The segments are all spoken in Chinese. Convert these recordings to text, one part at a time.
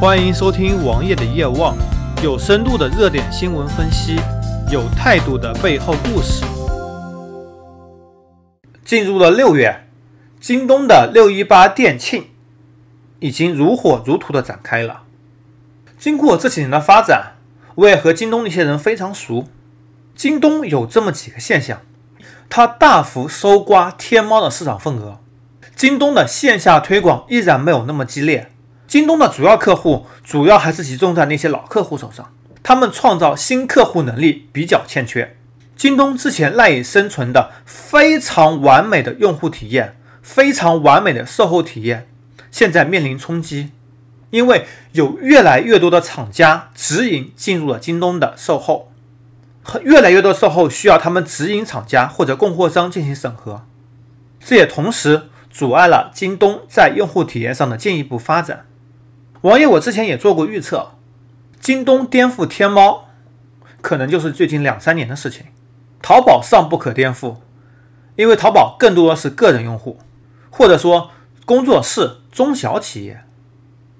欢迎收听王爷的夜望，有深度的热点新闻分析，有态度的背后故事。进入了六月，京东的六一八店庆已经如火如荼的展开了。经过这几年的发展，我也和京东的一些人非常熟。京东有这么几个现象：它大幅收刮天猫的市场份额，京东的线下推广依然没有那么激烈。京东的主要客户主要还是集中在那些老客户手上，他们创造新客户能力比较欠缺。京东之前赖以生存的非常完美的用户体验、非常完美的售后体验，现在面临冲击，因为有越来越多的厂家直营进入了京东的售后，和越来越多售后需要他们直营厂家或者供货商进行审核，这也同时阻碍了京东在用户体验上的进一步发展。王爷，我之前也做过预测，京东颠覆天猫，可能就是最近两三年的事情。淘宝尚不可颠覆，因为淘宝更多的是个人用户，或者说工作室、中小企业，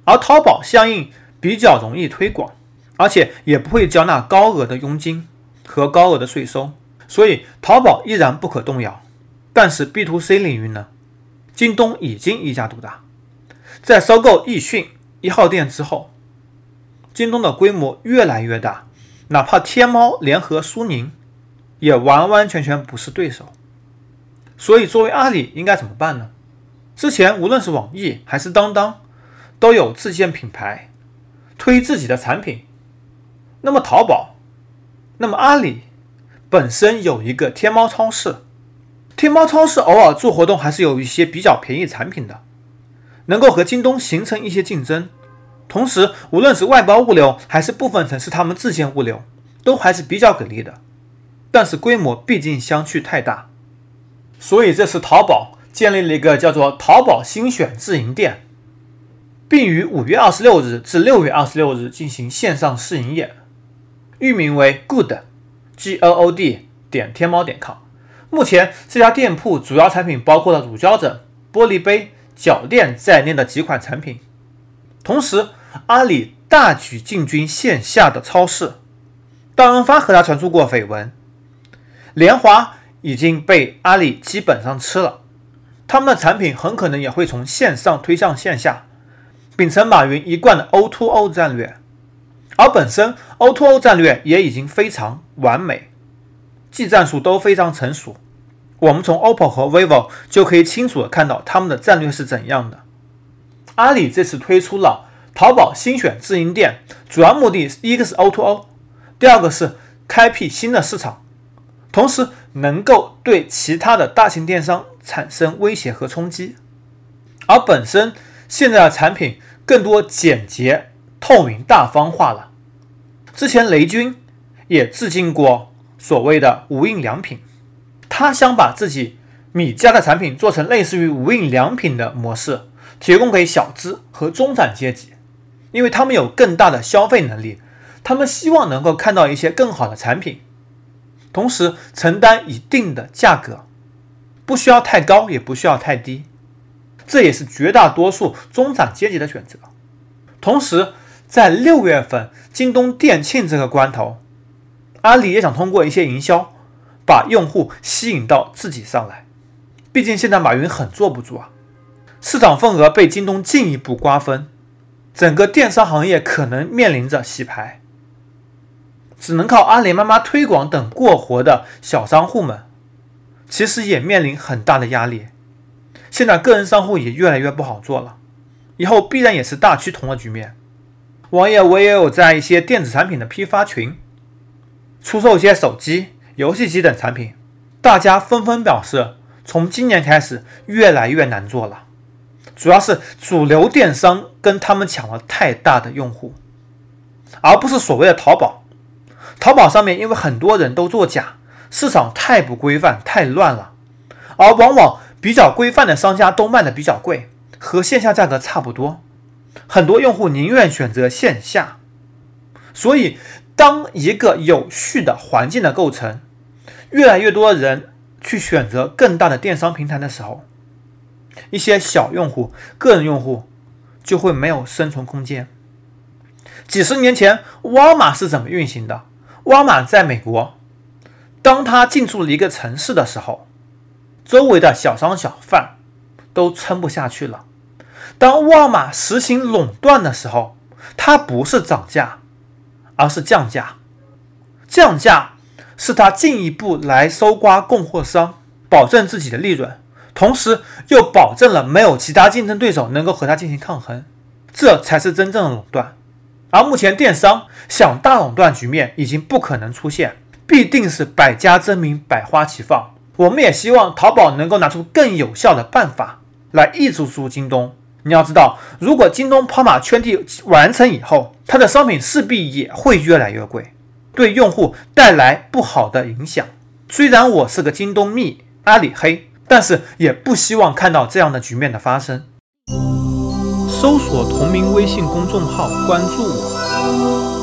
而淘宝相应比较容易推广，而且也不会交纳高额的佣金和高额的税收，所以淘宝依然不可动摇。但是 B to C 领域呢，京东已经一家独大，在收购易迅。一号店之后，京东的规模越来越大，哪怕天猫联合苏宁，也完完全全不是对手。所以，作为阿里应该怎么办呢？之前无论是网易还是当当，都有自建品牌，推自己的产品。那么淘宝，那么阿里本身有一个天猫超市，天猫超市偶尔做活动还是有一些比较便宜产品的。能够和京东形成一些竞争，同时无论是外包物流还是部分城市他们自建物流，都还是比较给力的。但是规模毕竟相去太大，所以这次淘宝建立了一个叫做“淘宝新选自营店”，并于五月二十六日至六月二十六日进行线上试营业，域名为 Good，G O O D 点天猫点 com。目前这家店铺主要产品包括了乳胶枕、玻璃杯。脚垫在内的几款产品，同时阿里大举进军线下的超市，大润发和他传出过绯闻，联华已经被阿里基本上吃了，他们的产品很可能也会从线上推向线下，秉承马云一贯的 O2O 战略，而本身 O2O 战略也已经非常完美，技战术都非常成熟。我们从 OPPO 和 vivo 就可以清楚的看到他们的战略是怎样的。阿里这次推出了淘宝新选自营店，主要目的一个是 O2O，第二个是开辟新的市场，同时能够对其他的大型电商产生威胁和冲击。而本身现在的产品更多简洁、透明、大方化了。之前雷军也致敬过所谓的无印良品。他想把自己米家的产品做成类似于无印良品的模式，提供给小资和中产阶级，因为他们有更大的消费能力，他们希望能够看到一些更好的产品，同时承担一定的价格，不需要太高，也不需要太低，这也是绝大多数中产阶级的选择。同时，在六月份京东店庆这个关头，阿里也想通过一些营销。把用户吸引到自己上来，毕竟现在马云很坐不住啊，市场份额被京东进一步瓜分，整个电商行业可能面临着洗牌，只能靠阿里妈妈推广等过活的小商户们，其实也面临很大的压力。现在个人商户也越来越不好做了，以后必然也是大趋同的局面。王爷，我也有在一些电子产品的批发群出售一些手机。游戏机等产品，大家纷纷表示，从今年开始越来越难做了。主要是主流电商跟他们抢了太大的用户，而不是所谓的淘宝。淘宝上面因为很多人都作假，市场太不规范、太乱了，而往往比较规范的商家都卖的比较贵，和线下价格差不多。很多用户宁愿选择线下，所以当一个有序的环境的构成。越来越多的人去选择更大的电商平台的时候，一些小用户、个人用户就会没有生存空间。几十年前，沃尔玛是怎么运行的？沃尔玛在美国，当它进驻了一个城市的时候，周围的小商小贩都撑不下去了。当沃尔玛实行垄断的时候，它不是涨价，而是降价。降价是他进一步来搜刮供货商，保证自己的利润，同时又保证了没有其他竞争对手能够和它进行抗衡。这才是真正的垄断。而目前电商想大垄断局面已经不可能出现，必定是百家争鸣，百花齐放。我们也希望淘宝能够拿出更有效的办法来抑制住京东。你要知道，如果京东跑马圈地完成以后，它的商品势必也会越来越贵，对用户带来不好的影响。虽然我是个京东蜜、阿里黑，但是也不希望看到这样的局面的发生。搜索同名微信公众号，关注我。